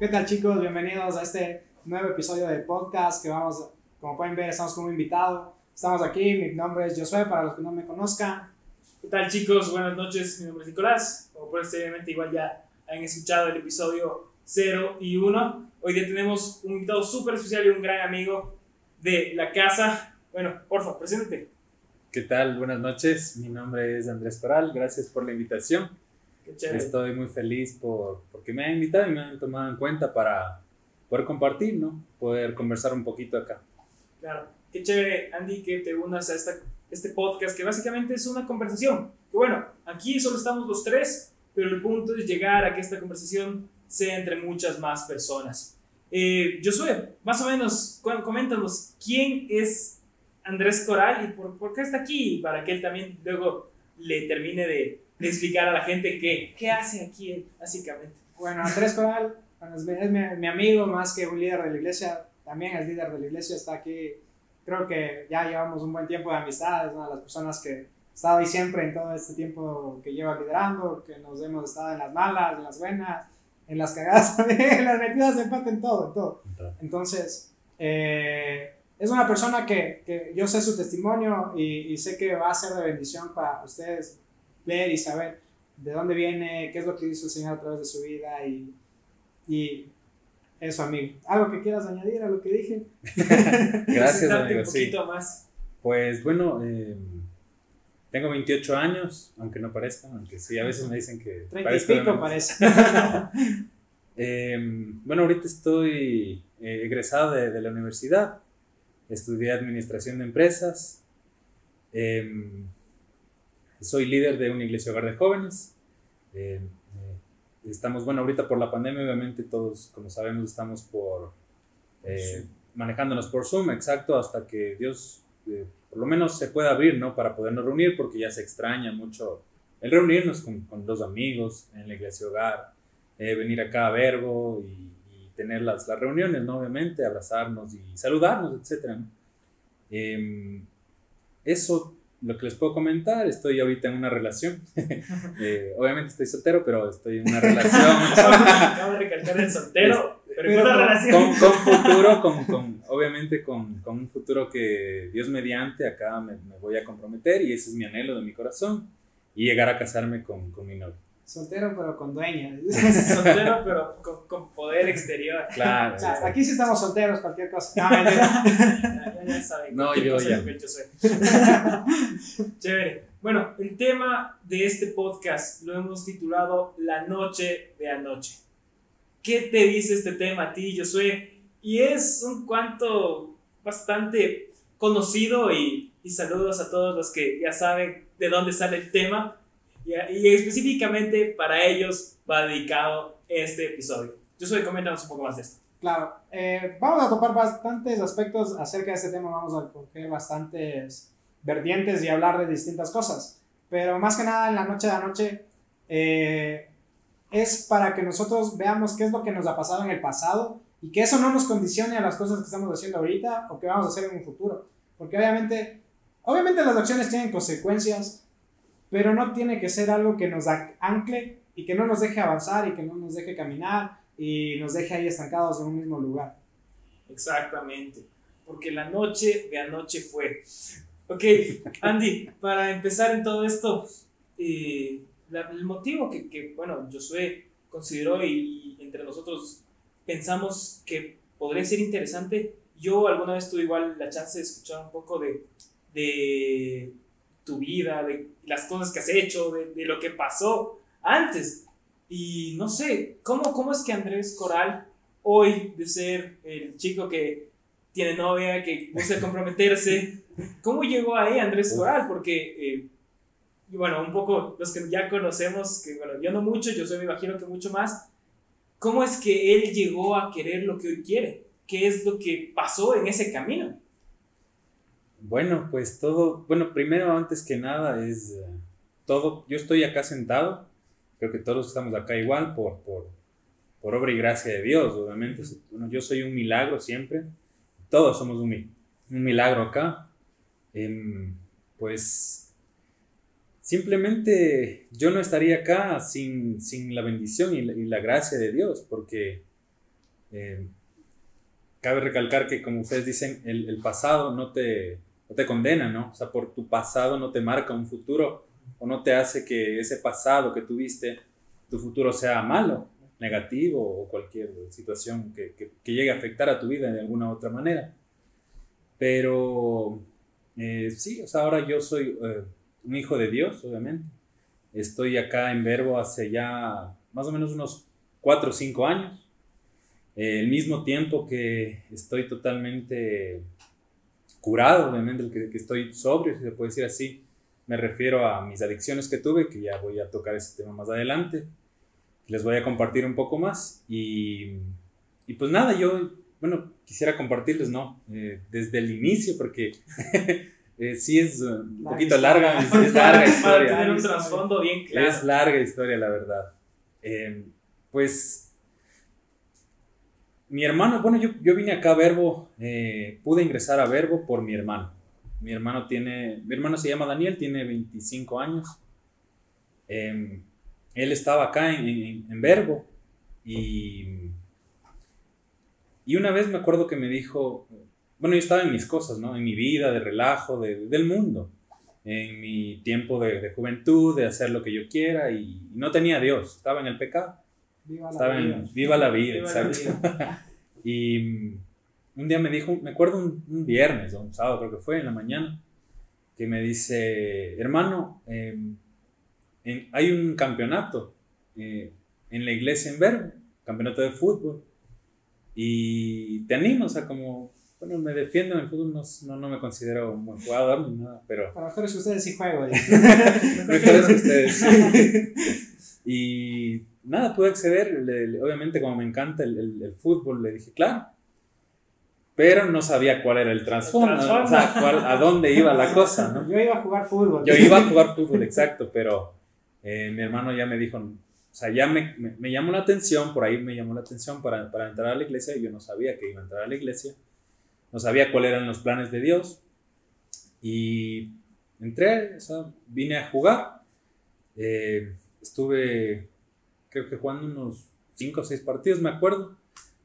¿Qué tal chicos? Bienvenidos a este nuevo episodio de podcast que vamos, como pueden ver, estamos con un invitado. Estamos aquí, mi nombre es Josué, para los que no me conozcan. ¿Qué tal chicos? Buenas noches, mi nombre es Nicolás. Como posiblemente igual ya han escuchado el episodio 0 y 1. Hoy día tenemos un invitado súper especial y un gran amigo de la casa. Bueno, por favor, preséntate. ¿Qué tal? Buenas noches. Mi nombre es Andrés Coral. Gracias por la invitación. Qué chévere. Estoy muy feliz por, porque me han invitado y me han tomado en cuenta para poder compartir, ¿no? Poder conversar un poquito acá. Claro. Qué chévere, Andy, que te unas a esta, este podcast que básicamente es una conversación. Que bueno, aquí solo estamos los tres, pero el punto es llegar a que esta conversación sea entre muchas más personas. Eh, Josué, más o menos, coméntanos, ¿quién es Andrés Coral y por, por qué está aquí? Para que él también luego le termine de, de explicar a la gente qué, qué hace aquí él, básicamente. Bueno, Andrés Coral es, mi, es mi- mi amigo más que un líder de la iglesia, también es líder de la iglesia, está aquí. Creo que ya llevamos un buen tiempo de amistad, es una de las personas que estado ahí siempre en todo este tiempo que lleva liderando, que nos hemos estado en las malas, en las buenas, en las cagadas en las metidas de empate, en todo, en todo. Entonces, eh, es una persona que, que yo sé su testimonio y, y sé que va a ser de bendición para ustedes ver y saber de dónde viene, qué es lo que hizo el Señor a través de su vida y, y eso, amigo. ¿Algo que quieras añadir a lo que dije? Gracias, amigo. un Sí. poquito más. Pues bueno, eh, tengo 28 años, aunque no parezca, aunque sí, a veces me dicen que... Treinta y parezco de pico parece. Eh, bueno, ahorita estoy eh, egresado de, de la universidad, estudié administración de empresas, eh, soy líder de una iglesia hogar de jóvenes. eh, eh, estamos, bueno, ahorita por la pandemia, obviamente todos, como sabemos, estamos por eh, manejándonos por Zoom, exacto, hasta que Dios eh, por lo menos se pueda abrir, ¿no? Para podernos reunir, porque ya se extraña mucho el reunirnos con, con los amigos en la iglesia hogar venir acá a Verbo y, y tener las, las reuniones, ¿no? Obviamente, abrazarnos y saludarnos, etc. ¿no? Em, eso, lo que les puedo comentar, estoy ahorita en una relación. Eh, obviamente estoy soltero, pero estoy en una relación Acabo de recalcar el soltero, pero, pero con una con- relación. con, con futuro, con, con- obviamente con, con un futuro que Dios mediante acá me, me voy a comprometer y ese es mi anhelo de mi corazón y llegar a casarme con, con mi novio. Soltero pero con dueña. soltero, pero con, con poder exterior. Claro. O sea, aquí sí estamos solteros, cualquier cosa. No. Ya, ya, saben. No, yo ya. yo soy. Chévere. Bueno, el tema de este podcast lo hemos titulado La noche de anoche. ¿Qué te dice este tema a ti, Josué? Y es un cuanto bastante conocido y, y saludos a todos los que ya saben de dónde sale el tema. Y, específicamente para ellos va dedicado este episodio. Josué, coméntanos un poco más de esto. Claro, eh, vamos a topar bastantes aspectos acerca de este tema, vamos a coger bastantes vertientes y hablar de distintas cosas, pero más que nada en la noche de anoche eh, es para que nosotros veamos qué es lo que nos ha pasado en el pasado y que eso no nos condicione a las cosas que estamos haciendo ahorita o que vamos a hacer en un futuro, porque obviamente, obviamente las acciones tienen consecuencias, pero no tiene que ser algo que nos ancle y que no nos deje avanzar y que no nos deje caminar y nos deje ahí estancados en un mismo lugar. Exactamente, porque la noche de anoche fue. Ok, Andy, para empezar en todo esto, eh, la- el motivo que, que, bueno, Josué consideró y, y entre nosotros pensamos que podría ser interesante, yo alguna vez tuve igual la chance de escuchar un poco de, de tu vida, de las cosas que has hecho, de, de lo que pasó antes. Y no sé, ¿cómo, ¿cómo es que Andrés Coral, hoy de ser el chico que tiene novia, que busca comprometerse, ¿cómo llegó ahí Andrés Coral? Porque, eh, y bueno, un poco los que ya conocemos, que bueno, yo no mucho, yo soy, me imagino que mucho más, ¿cómo es que él llegó a querer lo que hoy quiere? ¿Qué es lo que pasó en ese camino? Bueno, pues todo, bueno, primero antes que nada es eh, todo, yo estoy acá sentado, creo que todos estamos acá igual por, por, por obra y gracia de Dios, obviamente. Bueno, yo soy un milagro siempre, todos somos un, un milagro acá. Em, pues simplemente yo no estaría acá sin, sin la bendición y la, gracia de Dios, porque Eh, cabe recalcar que, como ustedes dicen, el pasado no te, no te condena, ¿no? O sea, por tu pasado no te marca un futuro o no te hace que ese pasado que tuviste, tu futuro sea malo, negativo o cualquier situación que, que, que llegue a afectar a tu vida de alguna otra manera. Pero eh, sí, o sea, ahora yo soy eh, un hijo de Dios, obviamente. Estoy acá en Verbo hace ya más o menos unos 4 o 5 años. Eh, el mismo tiempo que estoy totalmente curado, obviamente, que, que estoy sobrio, si se puede decir así. Me refiero a mis adicciones que tuve, que ya voy a tocar ese tema más adelante. Les voy a compartir un poco más. Y, y pues nada, yo, bueno, quisiera compartirles, ¿no? Eh, desde el inicio, porque eh, sí es un poquito larga, es, es larga historia. Para tener un trasfondo bien claro. Es larga historia, la verdad. Eh, pues mi hermano, bueno, yo, yo vine acá a Verbo, eh, pude ingresar a Verbo por mi hermano. Mi hermano tiene, mi hermano se llama Daniel, tiene 25 años. Eh, él estaba acá en, en, Verbo y, y una vez me acuerdo que me dijo, bueno, yo estaba en mis cosas, ¿no? En mi vida, de relajo, de, del mundo, en mi tiempo de, de, juventud, de hacer lo que yo quiera y, no tenía Dios, estaba en el pecado. Viva Estaba la vida. Viva la vida, Viva la exacto. y un día me dijo, me acuerdo un, un viernes o un sábado creo que fue, en la mañana, que me dice, hermano, eh, en- hay un campeonato eh, en la iglesia en Verbo, campeonato de fútbol, y te animo, o sea, como, bueno, me defiendo en el fútbol, no, no, no me considero un buen jugador ni nada, pero Para mejores que ustedes sí juego. mejores que ustedes. y nada, pude acceder. le- le- obviamente, como me encanta el, el- el fútbol, le dije, claro. Pero no sabía cuál era el trasfondo, ¿no? o sea, cuál- a dónde iba la cosa, ¿no? Yo iba a jugar fútbol. Yo iba a jugar fútbol, exacto, pero eh, mi hermano ya me dijo, o sea, ya me, me- me llamó la atención, por ahí me llamó la atención para, para entrar a la iglesia, y yo no sabía que iba a entrar a la iglesia, no sabía cuáles eran los planes de Dios, y entré, o sea, vine a jugar, eh, estuve, creo que jugando unos 5 o 6 partidos, me acuerdo,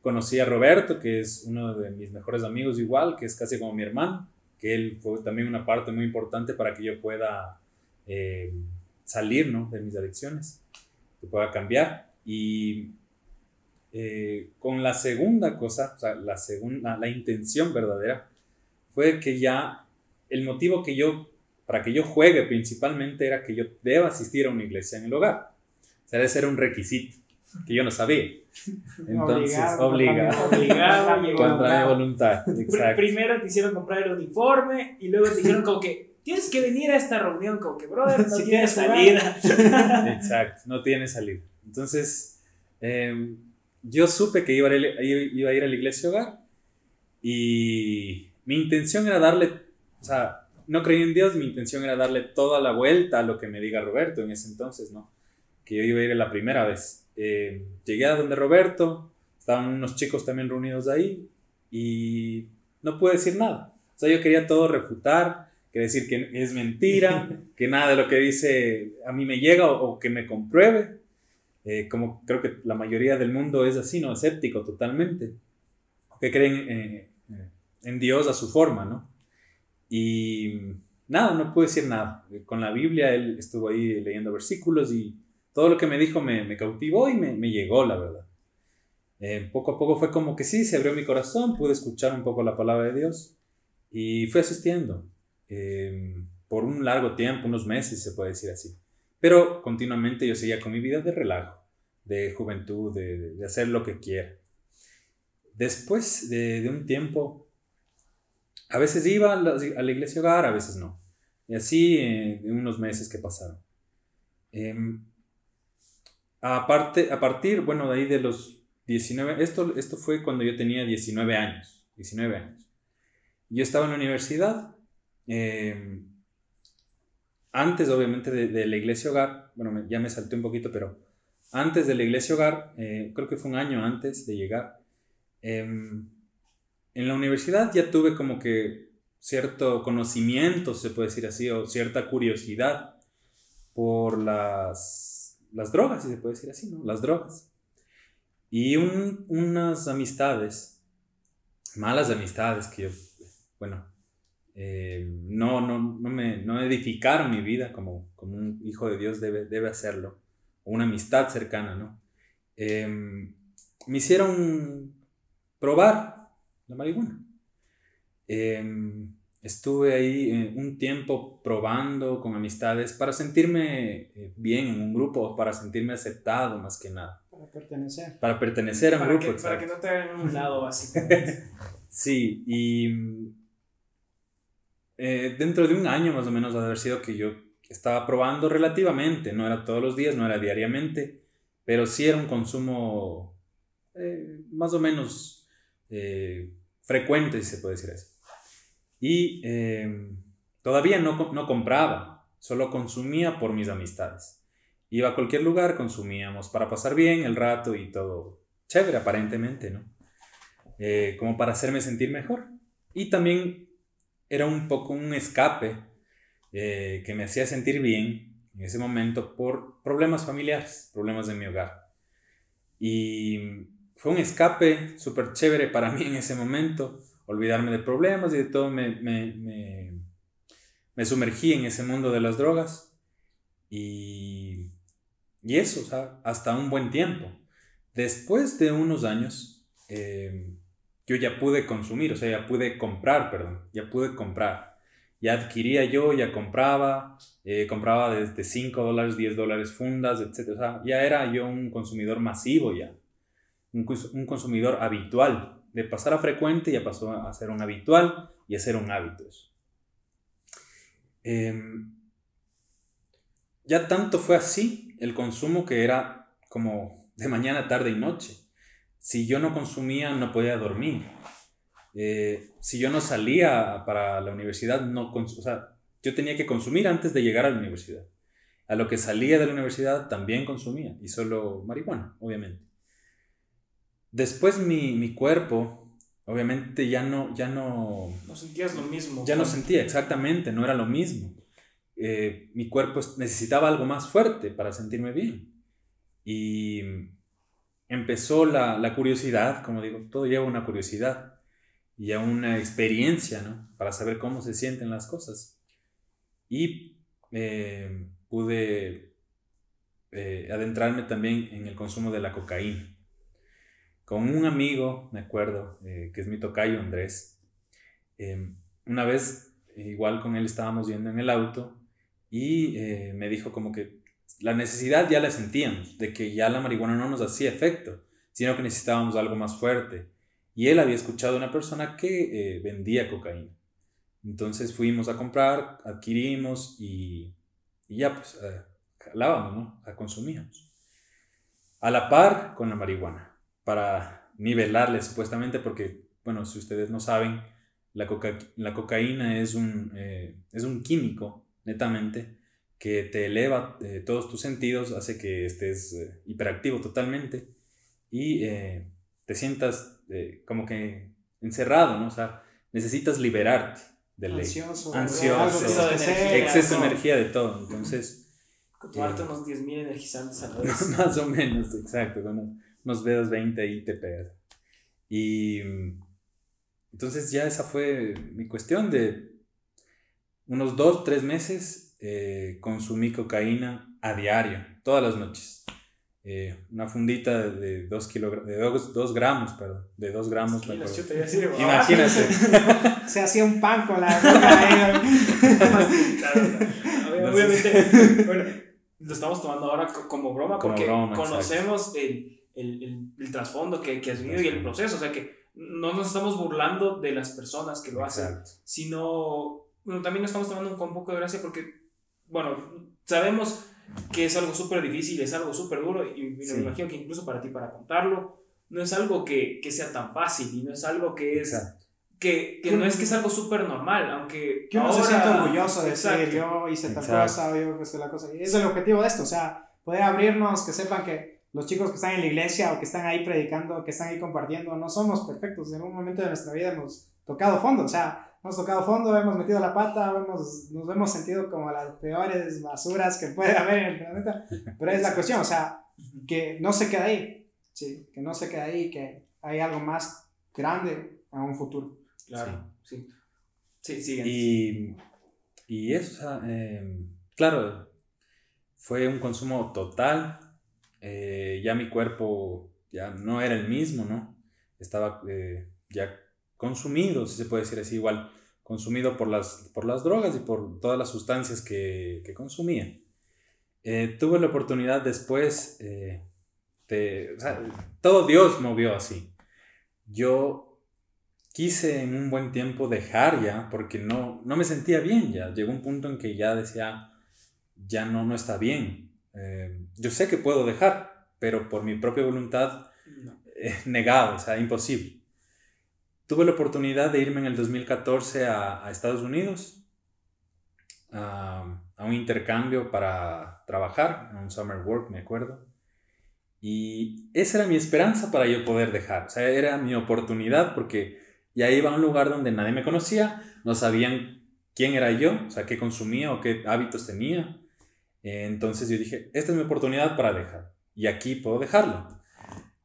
conocí a Roberto, que es uno de mis mejores amigos igual, que es casi como mi hermano, que él fue también una parte muy importante para que yo pueda eh, salir ¿no? de mis adicciones, que pueda cambiar. Y eh, con la segunda cosa, o sea, la segunda, la intención verdadera, fue que ya el motivo que yo, para que yo juegue principalmente era que yo deba asistir a una iglesia en el hogar. O sea, debe ser un requisito, que yo no sabía. Entonces, Obligado, obliga. Obligado, Contra mi voluntad. Exacto. Primero te hicieron comprar el uniforme y luego te dijeron como que tienes que venir a esta reunión, como que brother, no Si tienes salida. Exacto, no tiene salida. Entonces, eh, yo supe que iba a, ir, iba a ir a la iglesia hogar y mi intención era darle, o sea, no creí en Dios, mi intención era darle toda la vuelta a lo que me diga Roberto en ese entonces, ¿no? Que yo iba a ir la primera vez. Eh, llegué a donde Roberto, estaban unos chicos también reunidos ahí y no pude decir nada. O sea, yo quería todo refutar, quería decir que es mentira, que nada de lo que dice a mí me llega o, o que me compruebe. Eh, como creo que la mayoría del mundo es así, ¿no? Escéptico totalmente. Que creen eh, en Dios a su forma, ¿no? Y nada, no pude decir nada. Con la Biblia él estuvo ahí leyendo versículos y todo lo que me dijo me, cautivó y me, llegó, la verdad. Eh, poco a poco fue como que sí, se abrió mi corazón, pude escuchar un poco la palabra de Dios y fui asistiendo eh, por un largo tiempo, unos meses se puede decir así. Pero continuamente yo seguía con mi vida de relajo, de juventud, de, hacer lo que quiera. Después de, un tiempo, a veces iba a la, iglesia hogar, a veces no. Y así eh, unos meses que pasaron. Em, aparte, a partir, bueno, de ahí de los 19, esto, esto fue cuando yo tenía 19 años, 19 años. Yo estaba en la universidad, eh, antes obviamente de, la iglesia hogar, bueno, ya me salté un poquito, pero antes de la iglesia hogar, eh, creo que fue un año antes de llegar, em, en la universidad ya tuve como que cierto conocimiento, se puede decir así, o cierta curiosidad por las, las drogas, si se puede decir así, ¿no? Las drogas. Y un, unas amistades, malas amistades que bueno, eh, no, no, no, me, no edificaron mi vida como, como un hijo de Dios debe, debe hacerlo, o una amistad cercana, ¿no? Em, me hicieron probar la marihuana. Em, estuve ahí eh, un tiempo probando con amistades para sentirme eh, bien en un grupo, para sentirme aceptado más que nada. Para pertenecer. Para pertenecer a un grupo. Que, para que no te hagan un lado, básicamente. sí, y eh, dentro de un año más o menos de haber sido que yo estaba probando relativamente, no era todos los días, no era diariamente, pero sí era un consumo más o menos frecuente, si se puede decir así. Y em, todavía no, no compraba, solo consumía por mis amistades. Iba a cualquier lugar, consumíamos para pasar bien el rato y todo chévere aparentemente, ¿no? Eh, como para hacerme sentir mejor. Y también era un poco un escape eh, que me hacía sentir bien en ese momento por problemas familiares, problemas de mi hogar. Y fue un escape súper chévere para mí en ese momento olvidarme de problemas y de todo, me, me, me, me sumergí en ese mundo de las drogas y, y eso, o hasta un buen tiempo. Después de unos años, eh, yo ya pude consumir, o sea, ya pude comprar, perdón, ya pude comprar. Ya adquiría yo, ya compraba, eh, compraba desde 5 dólares, 10 dólares fundas, etc. Ya era yo un consumidor masivo ya, un, un consumidor habitual de pasar a frecuente ya pasó a ser un habitual y a ser un hábito. Em, ya tanto fue así el consumo que era como de mañana, tarde y noche. Si yo no consumía, no podía dormir. Eh, si yo no salía para la universidad, no o sea, yo tenía que consumir antes de llegar a la universidad. A lo que salía de la universidad también consumía, y solo marihuana, obviamente. Después mi, mi cuerpo, obviamente ya no, ya no... No sentías lo mismo. Ya no sentía, exactamente, no era lo mismo. Eh, mi cuerpo necesitaba algo más fuerte para sentirme bien. Y empezó la, la, curiosidad, como digo, todo lleva una curiosidad y a una experiencia, ¿no? Para saber cómo se sienten las cosas. Y eh, pude eh, adentrarme también en el consumo de la cocaína con un amigo, me acuerdo, eh, que es mi tocayo Andrés. Em, una vez, igual con él estábamos yendo en el auto y eh, me dijo como que la necesidad ya la sentíamos, de que ya la marihuana no nos hacía efecto, sino que necesitábamos algo más fuerte. Y él había escuchado a una persona que eh, vendía cocaína. Entonces fuimos a comprar, adquirimos y, ya pues jalábamos, ¿no? La consumíamos. A la par con la marihuana para nivelarle supuestamente, porque, bueno, si ustedes no saben, la, la cocaína es un, eh, es un químico, netamente, que te eleva eh, todos tus sentidos, hace que estés eh, hiperactivo totalmente y te sientas como que encerrado, ¿no? O sea, necesitas liberarte de Ansioso. Ansioso. Exceso de energía de todo. Entonces... Tomarte unos 10.000 energizantes a la vez. más o menos, exacto. Bueno, unos dedos 20 y te pegas. Y entonces ya esa fue mi cuestión de unos dos, tres meses eh, consumí cocaína a diario, todas las noches. Eh, una fundita de 2 de dos, gramos, perdón, de 2 gramos. Imagínate. Se hacía un pan con la cocaína. Obviamente, bueno, lo estamos tomando ahora como broma porque conocemos el el, el, trasfondo que, que has vivido y el proceso. O sea, que no nos estamos burlando de las personas que lo hacen, sino bueno, también nos estamos tomando con un poco de gracia porque, bueno, sabemos que es algo súper difícil, es algo súper duro y, me imagino que incluso para ti, para contarlo, no es algo que, que sea tan fácil y no es algo que es... Que, que, no es que es algo súper normal, aunque... Que uno se siente orgulloso de decir, yo hice tal cosa, yo hice la cosa. Y es el objetivo de esto, o sea, poder abrirnos, que sepan que los chicos que están en la iglesia o que están ahí predicando, que están ahí compartiendo, no somos perfectos. En un momento de nuestra vida hemos tocado fondo, o sea, hemos tocado fondo, hemos metido la pata, hemos, nos hemos sentido como las peores basuras que puede haber en el planeta. Pero es la cuestión, o sea, que no se queda ahí. Sí, que no se quede ahí, que hay algo más grande a un futuro. Claro, sí. Sí, sí. Y, y eso, o sea, em, claro, fue un consumo total. Eh, ya mi cuerpo ya no era el mismo, ¿no? Estaba eh, ya consumido, si se puede decir así, igual, consumido por las, por las drogas y por todas las sustancias que, que consumía. Eh, tuve la oportunidad después, de, todo Dios movió así. Yo quise en un buen tiempo dejar ya, porque no, no me sentía bien ya. Llegó un punto en que ya decía, ya no, no está bien. Eh, yo sé que puedo dejar, pero por mi propia voluntad, No. eh, negado, o sea, imposible. Tuve la oportunidad de irme en el 2014 a, a Estados Unidos a, a un intercambio para trabajar, a un summer work, me acuerdo. Y esa era mi esperanza para yo poder dejar, o sea, era mi oportunidad porque ya iba a un lugar donde nadie me conocía, no sabían quién era yo, o sea, qué consumía o qué hábitos tenía. Entonces yo dije, esta es mi oportunidad para dejar y aquí puedo dejarlo.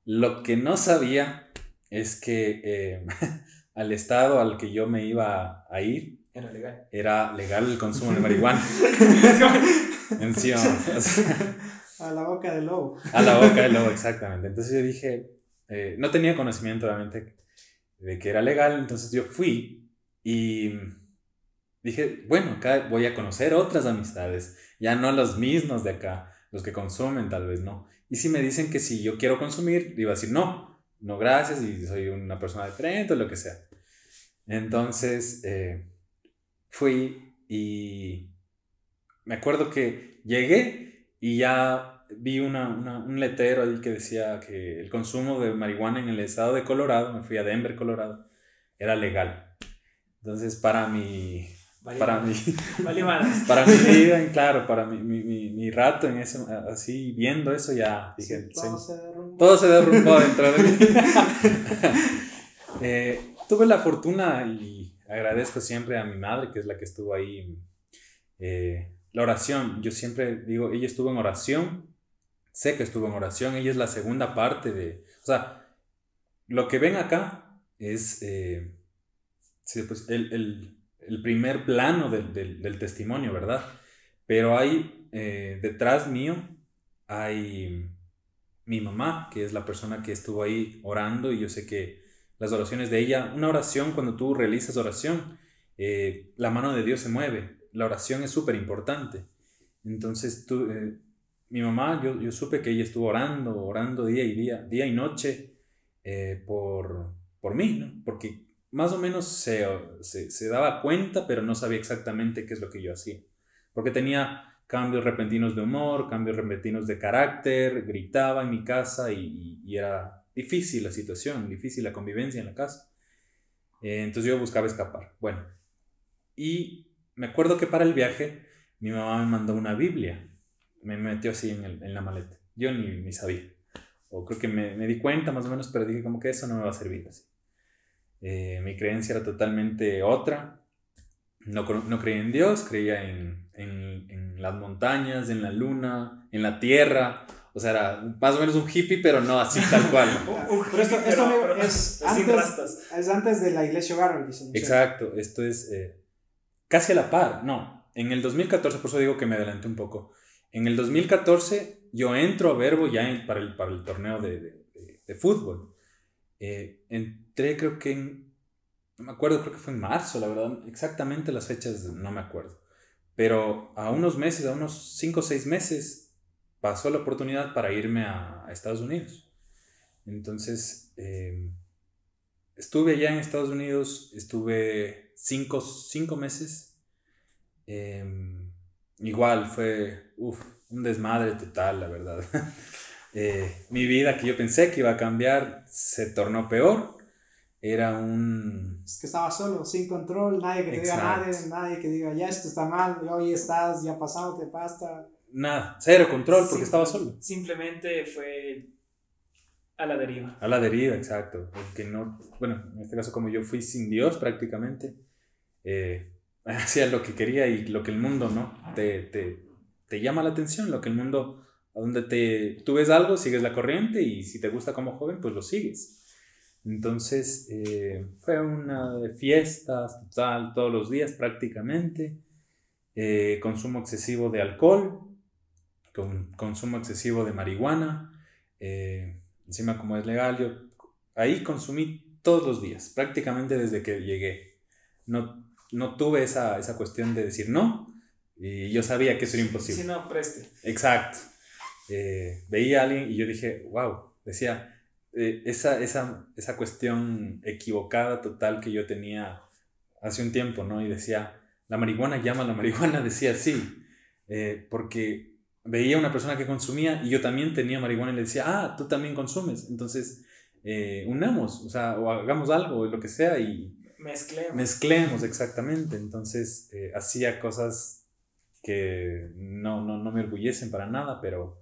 Lo que no sabía es que eh, al estado al que yo me iba a ir Era legal. era legal el consumo de marihuana. Encima, o sea, A la boca del lobo. a la boca del lobo, exactamente. Entonces yo dije, eh, no tenía conocimiento obviamente de que era legal, entonces yo fui y dije, bueno, acá voy a conocer otras amistades, ya no los mismos de acá, los que consumen tal vez no. Y si me dicen que si yo quiero consumir, iba a decir no, no gracias y soy una persona diferente o lo que sea. Entonces eh, fui y me acuerdo que llegué y ya vi una, una- un letrero ahí que decía que el consumo de marihuana en el estado de Colorado, me fui a Denver, Colorado, era legal. Entonces para mi, Vale, para Vale, madres. para mi vida, claro, para mi, mi, mi, mi rato en ese, así viendo eso ya dije, Sí, todo "Sí, se derrumbó. todo se derrumbó dentro de mí. Eh, tuve la fortuna y agradezco siempre a mi madre, que es la que estuvo ahí. eh, la oración, yo siempre digo, ella estuvo en oración, sé que estuvo en oración, ella es la segunda parte de, o sea, lo que ven acá es eh, sí, pues, el, el- el primer plano del, del- testimonio, ¿verdad? Pero hay, eh, detrás mío, hay mi mamá, que es la persona que estuvo ahí orando, y yo sé que las oraciones de ella, una oración, cuando tú realizas oración, eh, la mano de Dios se mueve, la oración es súper importante. Entonces, tú, eh, mi mamá, yo, yo supe que ella estuvo orando, orando día y día, día y noche por, por mí, ¿no? Porque más o menos se, se, daba cuenta, pero no sabía exactamente qué es lo que yo hacía. Porque tenía cambios repentinos de humor, cambios repentinos de carácter, gritaba en mi casa y, era difícil la situación, difícil la convivencia en la casa. Eh, entonces yo buscaba escapar. Bueno, y me acuerdo que para el viaje mi mamá me mandó una Biblia, me metió así en la maleta. Yo ni, ni sabía. O creo que me, me di cuenta más o menos, pero dije como que eso no me va a servir así. Eh, mi creencia era totalmente otra. No, no creía en Dios, creía en, en, en las montañas, en la luna, en la tierra. O sea, era más o menos un hippie, pero no así tal cual. Pero esto, esto amigo, es, sin antes, es antes de la iglesia hogar, dicen. Exacto, esto es eh, casi a la par. No, en el 2014, por eso digo que me adelanté un poco. En el 2014 yo entro a Verbo ya en- para, el, para el torneo de, de- de- de fútbol. Eh, entré creo que en, no me acuerdo, creo que fue en marzo, la verdad, exactamente las fechas no me acuerdo. Pero a unos meses, a unos 5 o 6 meses, pasó la oportunidad para irme a, a Estados Unidos. Entonces, eh, estuve allá en Estados Unidos, estuve 5 cinco meses. Eh, igual fue uf, un desmadre total, la verdad. Eh, mi vida que yo pensé que iba a cambiar se tornó peor. Era un... Es que estaba solo, sin control, nadie que te diga Exacto. nadie, nadie que diga ya esto está mal, hoy estás, ya pasado, te pasa. Nada, cero control porque estaba solo. Simplemente fue a la deriva. A la deriva, exacto. Porque no, bueno, en este caso como yo fui sin Dios prácticamente, eh, hacía lo que quería y lo que el mundo, ¿no? Te, te, te llama la atención, lo que el mundo donde te, tú ves algo, sigues la corriente y si te gusta como joven, pues lo sigues. Entonces eh, fue una de fiestas total, todos los días prácticamente, eh, consumo excesivo de alcohol, con, consumo excesivo de marihuana, eh, encima como es legal, yo ahí consumí todos los días, prácticamente desde que llegué. No, no tuve esa, esa cuestión de decir no, y yo sabía que eso era imposible. Si no, preste. Exacto. Veía a alguien y yo dije, wow, decía, eh, esa, esa, esa cuestión equivocada total que yo tenía hace un tiempo, ¿no? Y decía, la marihuana llama a la marihuana, decía sí, eh, porque veía una persona que consumía y yo también tenía marihuana y le decía, ah, tú también consumes, entonces eh, unamos, o sea, o hagamos algo, lo que sea y... Mezclemos. Mezclemos, exactamente. Entonces hacía cosas que no, no, no me orgullecen para nada, pero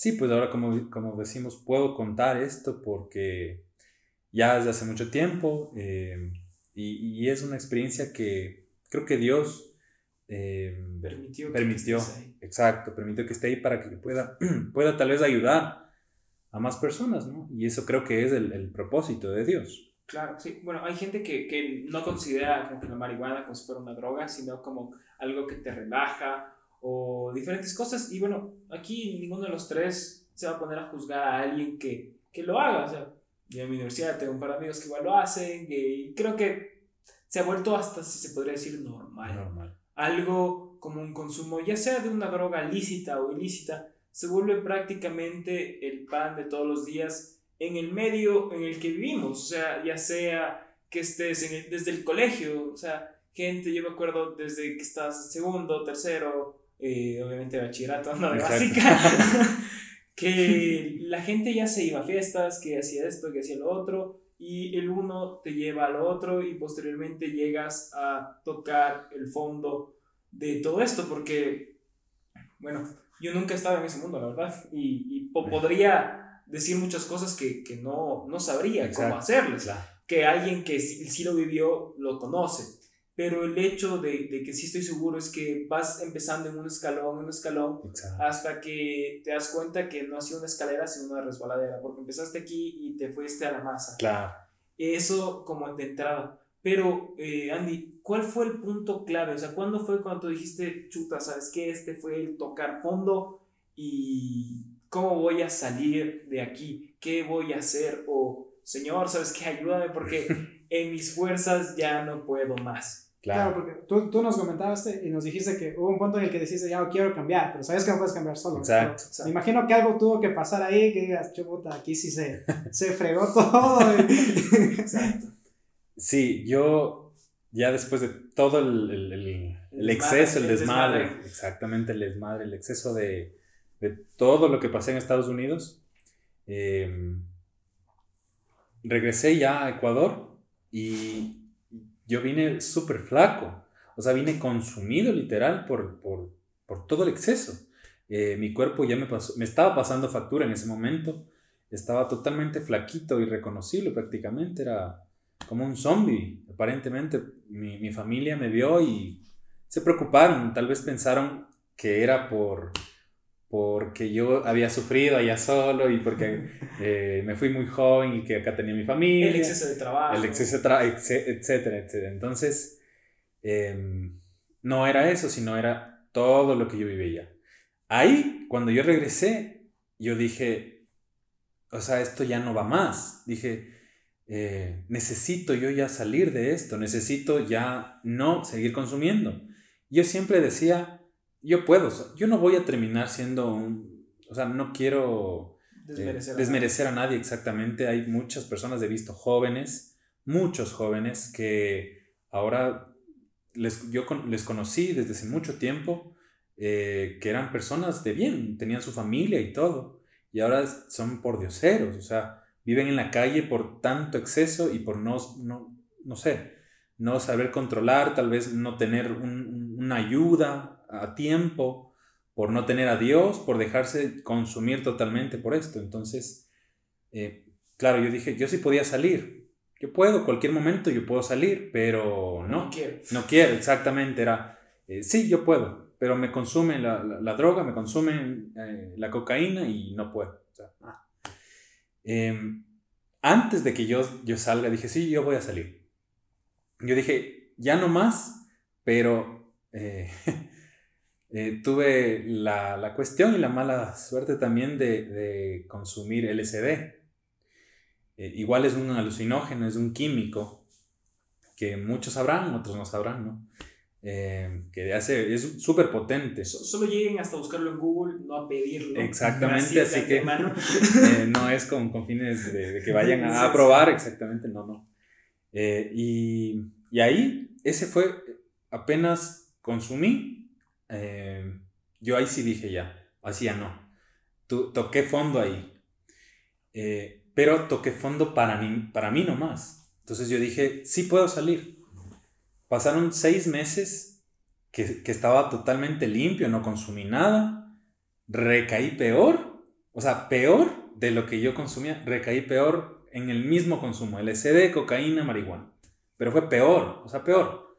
Sí, pues ahora como, como decimos, puedo contar esto porque ya desde hace mucho tiempo eh, y, y, es una experiencia que creo que Dios eh, permitió, permitió exacto, permitió que esté ahí para que pueda, pueda tal vez ayudar a más personas, ¿no? Y eso creo que es el, el propósito de Dios. Claro, sí. Bueno, hay gente que, que no considera como que la marihuana como si fuera una droga, sino como algo que te relaja o diferentes cosas. Y bueno, aquí ninguno de los tres se va a poner a juzgar a alguien que, que lo haga. O sea, yo en mi universidad tengo un par de amigos que igual lo hacen y creo que se ha vuelto hasta, si se podría decir, normal. Normal. Algo como un consumo, ya sea de una droga lícita o ilícita, se vuelve prácticamente el pan de todos los días en el medio en el que vivimos. O sea, ya sea que estés en desde el colegio, o sea, gente, yo me acuerdo desde que estás segundo, tercero, eh, obviamente bachillerato, no de básica, que la gente ya se iba a fiestas, que hacía esto, que hacía lo otro, y el uno te lleva al otro y posteriormente llegas a tocar el fondo de todo esto, porque, bueno, yo nunca he estado en ese mundo, la verdad, y, y podría decir muchas cosas que, que no, no sabría cómo hacerles, que alguien que sí, sí lo vivió lo conoce pero el hecho de, de, que sí estoy seguro es que vas empezando en un escalón, en un escalón, hasta que te das cuenta que no ha sido una escalera, sino una resbaladera, porque empezaste aquí y te fuiste a la masa. Claro. Eso como de entrada. Pero, eh, Andy, ¿cuál fue el punto clave? O sea, ¿cuándo fue cuando tú dijiste, chuta, sabes qué? Este fue el tocar fondo y cómo voy a salir de aquí, qué voy a hacer o, Señor, ¿sabes qué? Ayúdame porque en mis fuerzas ya no puedo más. Claro, porque tú, tú, nos comentaste y nos dijiste que hubo un punto en el que dijiste, ya quiero cambiar, pero sabes que no puedes cambiar solo. Exacto. Me imagino que algo tuvo que pasar ahí, que digas, chuta, aquí sí se, se fregó todo. Exacto. Sí, yo ya después de todo el, el, el, el exceso, el desmadre, desmadre, exactamente el desmadre, el exceso de, de, todo lo que pasé en Estados Unidos, eh, regresé ya a Ecuador y yo vine súper flaco, o sea, vine consumido literal por, por, por todo el exceso. Eh, mi cuerpo ya me, pasó, me estaba pasando factura en ese momento, estaba totalmente flaquito, irreconocible prácticamente, era como un zombie. Aparentemente mi, mi familia me vio y se preocuparon, tal vez pensaron que era por, porque yo había sufrido allá solo y porque eh, me fui muy joven y que acá tenía mi familia. El exceso de trabajo. El exceso de trabajo, etcétera, etcétera. Entonces, eh, no era eso, sino era todo lo que yo vivía. Ahí, cuando yo regresé, yo dije, o sea, esto ya no va más. Dije, eh, necesito yo ya salir de esto, necesito ya no seguir consumiendo. Yo siempre decía, yo puedo, yo no voy a terminar siendo un, o sea, no quiero desmerecer, eh, desmerecer a, nadie. exactamente. Hay muchas personas, he visto jóvenes, muchos jóvenes que ahora les, yo les conocí desde hace mucho tiempo, eh, que eran personas de bien, tenían su familia y todo, y ahora son por dioseros, o sea, viven en la calle por tanto exceso y por no, no, no sé, no saber controlar, tal vez no tener un, una ayuda a tiempo, por no tener a Dios, por dejarse consumir totalmente por esto. Entonces, eh, claro, yo dije, yo sí podía salir. Yo puedo, cualquier momento yo puedo salir, pero no. No quiero. No quiero, exactamente. Era, eh, sí, yo puedo. pero me consume la, la, droga, me consume eh, la cocaína y no puedo. Ah. Em, antes de que yo, yo salga, dije, sí, yo voy a salir. Yo dije, ya no más, pero eh, eh, tuve la, la, cuestión y la mala suerte también de, de consumir LSD. igual es un alucinógeno, es un químico que muchos sabrán, otros no sabrán, ¿no? Eh, que hace, es súper potente. solo lleguen hasta buscarlo en Google, no a pedirlo. Exactamente, así que eh, no es con, con fines de, que vayan a, probar, exactamente, no, no. Eh, y, y, ahí, ese fue, apenas consumí, yo ahí sí dije ya, así ya no. Toqué fondo ahí. pero toqué fondo para mí, para mí nomás entonces yo dije, sí puedo salir. Pasaron seis meses que, estaba totalmente limpio, no consumí nada, recaí peor, o sea, peor de lo que yo consumía, recaí peor en el mismo consumo, LSD, cocaína, marihuana. Pero fue peor, o sea, peor.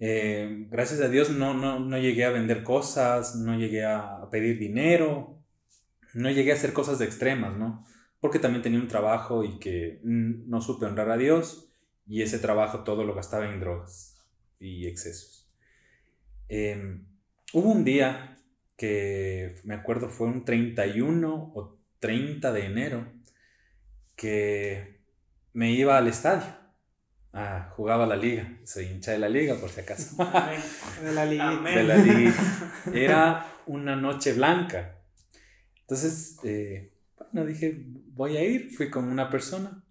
Eh, gracias a Dios no, no, no llegué a vender cosas, no llegué a pedir dinero, no llegué a hacer cosas de extremas, ¿no? porque también tenía un trabajo y que no supe honrar a Dios y ese trabajo todo lo gastaba en drogas y excesos. Em, hubo un día que me acuerdo fue un 31 o 30 de enero que me iba al estadio. Ah, jugaba la liga. Soy hincha de la liga, por si acaso. de la liga. De la liga. Era una noche blanca. Entonces, eh, no dije, voy a ir. Fui con una persona,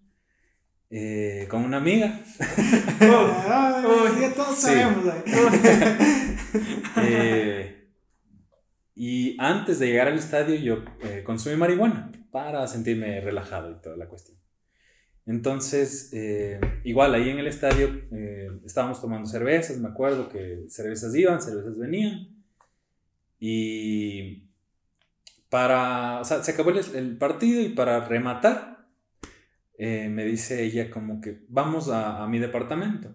eh, con una amiga. todos sabemos. Eh, y antes de llegar al estadio yo eh, consumí marihuana para sentirme relajado y toda la cuestión. Entonces, igual ahí en el estadio estábamos tomando cervezas, me acuerdo que cervezas iban, cervezas venían. Y para, o sea, se acabó el, partido y para rematar, eh, me dice ella como que vamos a, mi departamento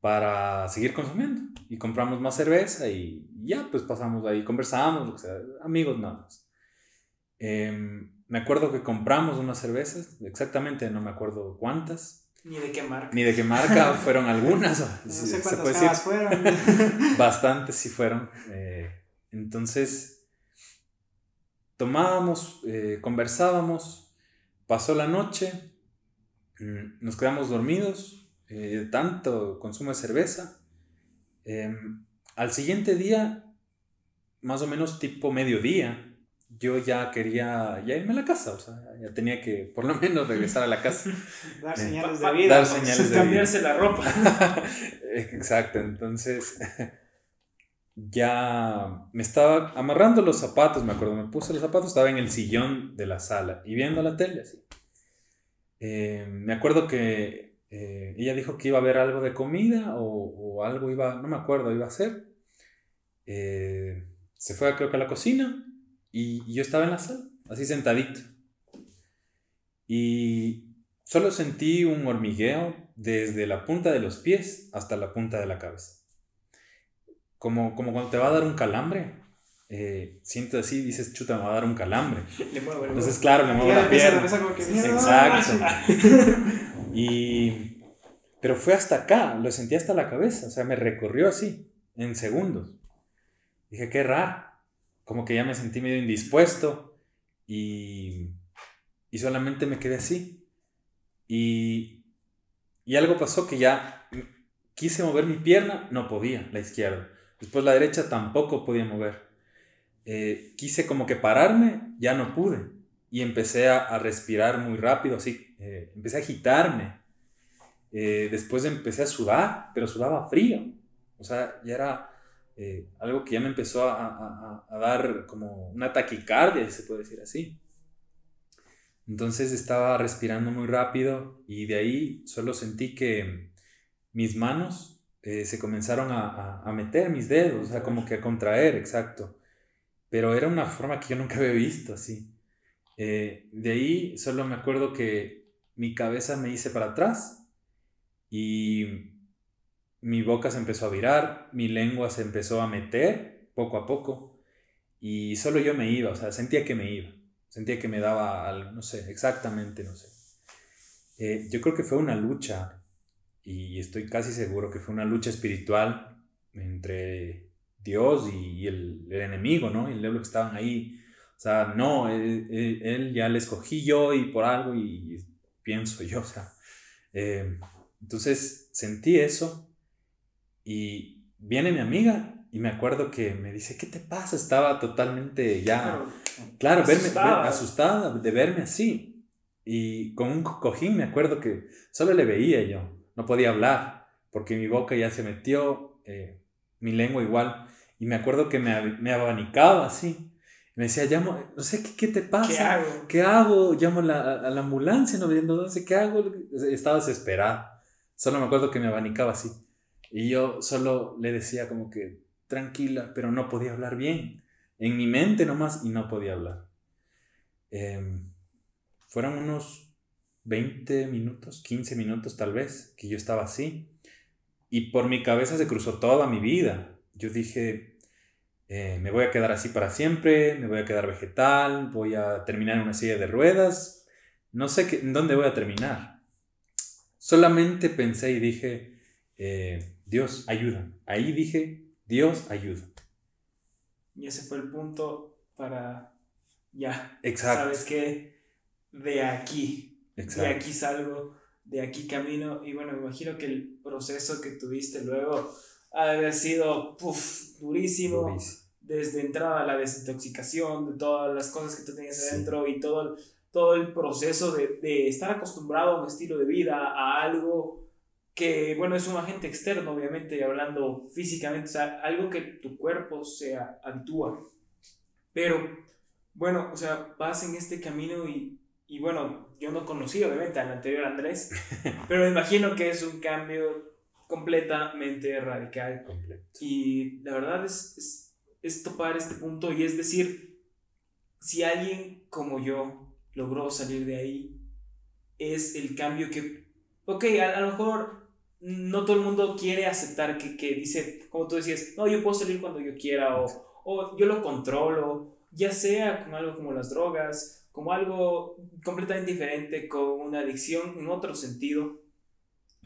para seguir consumiendo y compramos más cerveza y ya pues pasamos ahí, conversamos, o sea, amigos nada más. Me acuerdo que compramos unas cervezas, exactamente no me acuerdo cuántas. Ni de qué marca. Ni de qué marca, fueron algunas. No sé cuántas fueron. Bastantes sí fueron. Eh, entonces, tomábamos, eh, conversábamos, pasó la noche, mm, nos quedamos dormidos, eh, tanto consumo de cerveza. Em, al siguiente día, más o menos tipo mediodía, yo ya quería ya irme a la casa, o sea, ya tenía que por lo menos regresar a la casa. dar señales de vida. Dar señales de cambiarse la ropa. Exacto, entonces ya me estaba amarrando los zapatos, me acuerdo, me puse los zapatos, estaba en el sillón de la sala y viendo la tele así. Eh, me acuerdo que eh, ella dijo que iba a ver algo de comida o, algo iba, no me acuerdo, iba a hacer. Eh, se fue creo que a la cocina y, y yo estaba en la sala, así sentadito. Y solo sentí un hormigueo desde la punta de los pies hasta la punta de la cabeza como, como cuando te va a dar un calambre. Eh, siento así, dices, chuta, me va a dar un calambre. Le muevo Entonces, claro, le muevo la pierna. Exacto. y, pero fue hasta acá, lo sentí hasta la cabeza, o sea, me recorrió así, en segundos. Dije, qué raro. Como que ya me sentí medio indispuesto y, y solamente me quedé así. Y, y algo pasó que ya quise mover mi pierna, no podía, la izquierda. Después la derecha tampoco podía mover. Eh, quise como que pararme, ya no pude. Y empecé a, respirar muy rápido, así. Eh, empecé a agitarme. Eh, después empecé a sudar, pero sudaba frío. O sea, ya era algo que ya me empezó a, a, dar como una taquicardia, se puede decir así. Entonces estaba respirando muy rápido y de ahí solo sentí que mis manos eh, se comenzaron a, a, meter mis dedos, o sea, como que a contraer, exacto. Pero era una forma que yo nunca había visto así. Eh, de ahí solo me acuerdo que mi cabeza me hice para atrás y mi boca se empezó a virar, mi lengua se empezó a meter poco a poco, y solo yo me iba, o sea, sentía que me iba, sentía que me daba algo, no sé, exactamente, no sé. Eh, yo creo que fue una lucha, y estoy casi seguro que fue una lucha espiritual entre Dios y, el, enemigo, ¿no? Y el diablo que estaban ahí. O sea, no, él, ya le escogí yo y por algo y, pienso yo, o sea. Eh, entonces sentí eso y viene mi amiga y me acuerdo que me dice, ¿qué te pasa? Estaba totalmente ya, claro, asustada. Verme, asustada de verme así. Y con un cojín me acuerdo que solo le veía yo, no podía hablar, porque mi boca ya se metió, eh, mi lengua igual, y me acuerdo que me, me abanicaba así. Me decía, llamo, no sé qué, qué te pasa, ¿qué hago? ¿Qué hago? Llamo a la, a la ambulancia, no viendo, no sé qué hago. Estaba desesperada. Solo me acuerdo que me abanicaba así. Y yo solo le decía como que tranquila, pero no podía hablar bien. En mi mente nomás y no podía hablar. Em, fueron unos 20 minutos, 15 minutos tal vez, que yo estaba así. Y por mi cabeza se cruzó toda mi vida. Yo dije, eh, me voy a quedar así para siempre, me voy a quedar vegetal, voy a terminar en una silla de ruedas. No sé qué, dónde voy a terminar. Solamente pensé y dije, eh, Dios, ayuda. Ahí dije, Dios, ayuda. Y ese fue el punto para, ya, Exacto. ¿sabes qué? De aquí, Exacto. de aquí salgo, de aquí camino. Y bueno, me imagino que el proceso que tuviste luego ha de haber sido puff, durísimo. Desde entrada a la desintoxicación, de todas las cosas que tú tenías adentro y todo todo el proceso de, de, estar acostumbrado a un estilo de vida, a algo que, bueno, es un agente externo, obviamente, hablando físicamente, o sea, algo que tu cuerpo se habitúa. Pero, bueno, o sea, vas en este camino y, y bueno, yo no conocí, obviamente, al anterior Andrés, pero me imagino que es un cambio completamente radical. Y la verdad es, es, es topar este punto y es decir, si alguien como yo logró salir de ahí, es el cambio que, ok, a, lo mejor no todo el mundo quiere aceptar que, que, dice, como tú decías, no, yo puedo salir cuando yo quiera o, o yo lo controlo, ya sea con algo como las drogas, como algo completamente diferente, con una adicción en otro sentido.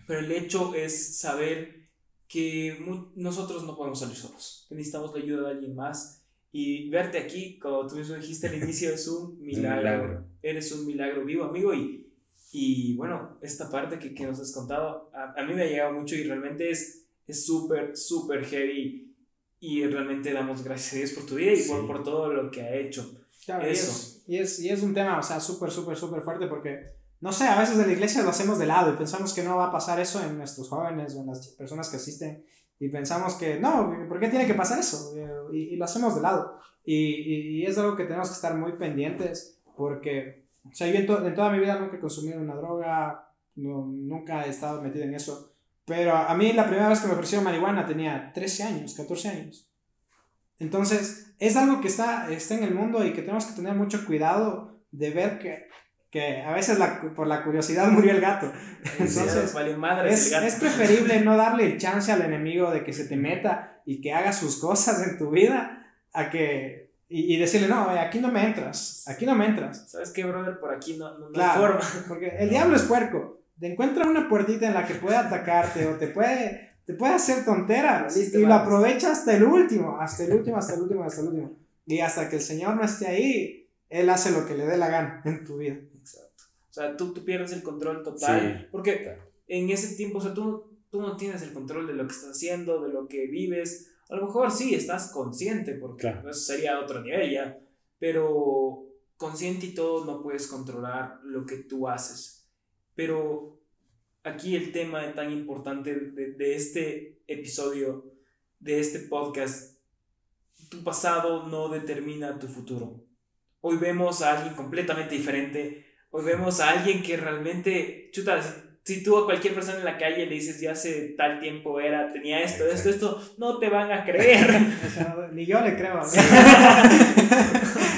Pero el hecho es saber que nosotros no podemos salir solos, que necesitamos la ayuda de alguien más y verte aquí, como tú mismo dijiste al inicio, es un milagro. Eres un milagro vivo, amigo. Y, y bueno, esta parte que, que nos has contado, a, a, mí me ha llegado mucho y realmente es súper, súper heavy. Y realmente damos gracias a Dios por tu vida y por, por todo lo que ha hecho. Claro, Eso. Y es, y es, un tema, o sea, súper, súper, súper fuerte porque, no sé, a veces en la iglesia lo hacemos de lado y pensamos que no va a pasar eso en nuestros jóvenes o en las personas que asisten y pensamos que no, ¿por qué tiene que pasar eso? Y, y lo hacemos de lado. Y, y, es algo que tenemos que estar muy pendientes porque, o sea, yo en, en toda mi vida nunca he consumido una droga, no, nunca he estado metido en eso. Pero a mí la primera vez que me ofrecieron marihuana tenía 13 años, 14 años. Entonces, es algo que está, está en el mundo y que tenemos que tener mucho cuidado de ver que que a veces la, por la curiosidad murió el gato. Entonces, es, es, preferible no darle el chance al enemigo de que se te meta y que haga sus cosas en tu vida a que... Y, y decirle, no, aquí no me entras, aquí no me entras. ¿Sabes qué, brother? Por aquí no, no, hay forma. Porque el diablo es puerco. Te encuentra una puertita en la que puede atacarte o te puede, te puede hacer tonteras y lo aprovecha hasta el último, hasta el último, hasta el último, hasta el último. Y hasta que el Señor no esté ahí, Él hace lo que le dé la gana en tu vida. O sea, tú, tú pierdes el control total. porque en ese tiempo, o sea, tú, tú no tienes el control de lo que estás haciendo, de lo que vives. A lo mejor sí, estás consciente, porque eso sería otro nivel ya. Pero consciente y todo no puedes controlar lo que tú haces. Pero aquí el tema tan importante de, de este episodio, de este podcast, tu pasado no determina tu futuro. Hoy vemos a alguien completamente diferente Hoy vemos a alguien que realmente, chuta, si tú a cualquier persona en la calle le dices, ya hace tal tiempo era, tenía esto, esto, esto, no te van a creer. Ni yo le creo.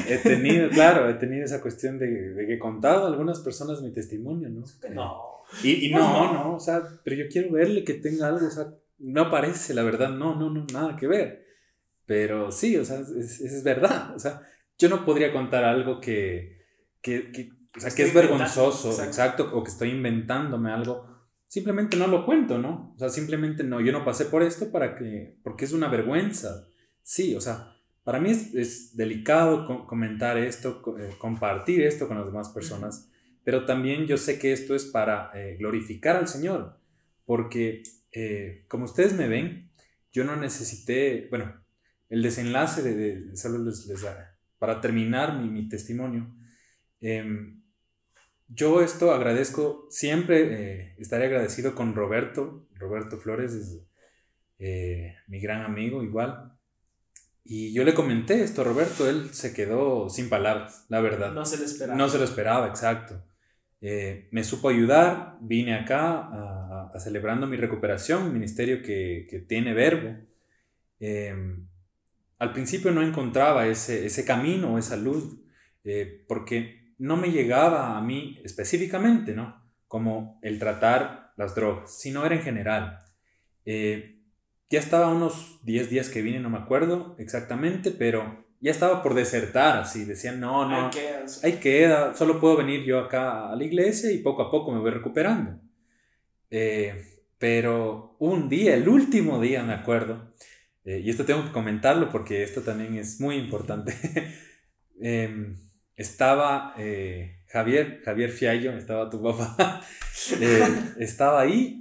he tenido, claro, he tenido esa cuestión de, de, que he contado a algunas personas mi testimonio, ¿no? No. Y, y no, no, o sea, pero yo quiero verle que tenga algo, o sea, no parece, la verdad, no, no, no, nada que ver. Pero sí, o sea, es, es verdad. O sea, yo no podría contar algo que, que, que o sea, que es vergonzoso, exacto. exacto, o que estoy inventándome algo. Simplemente no lo cuento, ¿no? O sea, simplemente no, yo no pasé por esto para que, porque es una vergüenza. Sí, o sea, para mí es, es delicado comentar esto, eh, compartir esto con las demás personas, pero también yo sé que esto es para eh, glorificar al Señor, porque eh, como ustedes me ven, yo no necesité, bueno, el desenlace de, de solo les, les, para terminar mi, mi testimonio, em, yo esto agradezco, siempre estaré agradecido con Roberto, Roberto Flores, es, mi gran amigo igual, y yo le comenté esto a Roberto, él se quedó sin palabras, la verdad. No se lo esperaba. No se lo esperaba, exacto. Eh, me supo ayudar, vine acá a, a, celebrando mi recuperación, un ministerio que, que tiene verbo. Eh, al principio no encontraba ese, ese camino, esa luz, eh, porque no me llegaba a mí específicamente, ¿no? Como el tratar las drogas, sino era en general. Eh, ya estaba unos 10 días que vine, no me acuerdo exactamente, pero ya estaba por desertar, así, decían, no, no, Ahí queda, solo puedo venir yo acá a la iglesia y poco a poco me voy recuperando. Eh, pero un día, el último día, me acuerdo, eh, y esto tengo que comentarlo porque esto también es muy importante, eh, estaba Javier, Javier Fiallo, estaba tu papá, estaba ahí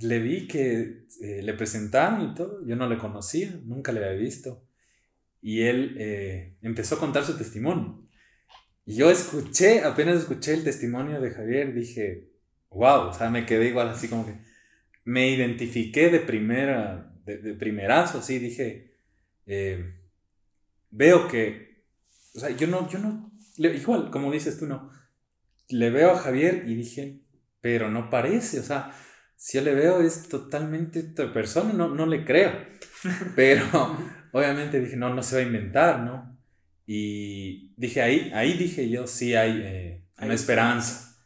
le vi que eh, le presentaron y todo, yo no le conocía, nunca le había visto. Y él eh, empezó a contar su testimonio. Y yo escuché, apenas escuché el testimonio de Javier, dije, wow, o sea, me quedé igual así como que me identifiqué de primera, de, de primerazo, así dije, eh, veo que, o sea, yo no, yo no, igual, como dices tú, no, le veo a Javier y dije, pero no parece, o sea, si yo le veo es totalmente otra persona, no, no le creo. Pero obviamente dije, no, no se va a inventar, ¿no? Y dije, ahí, ahí dije yo, sí hay eh, una esperanza.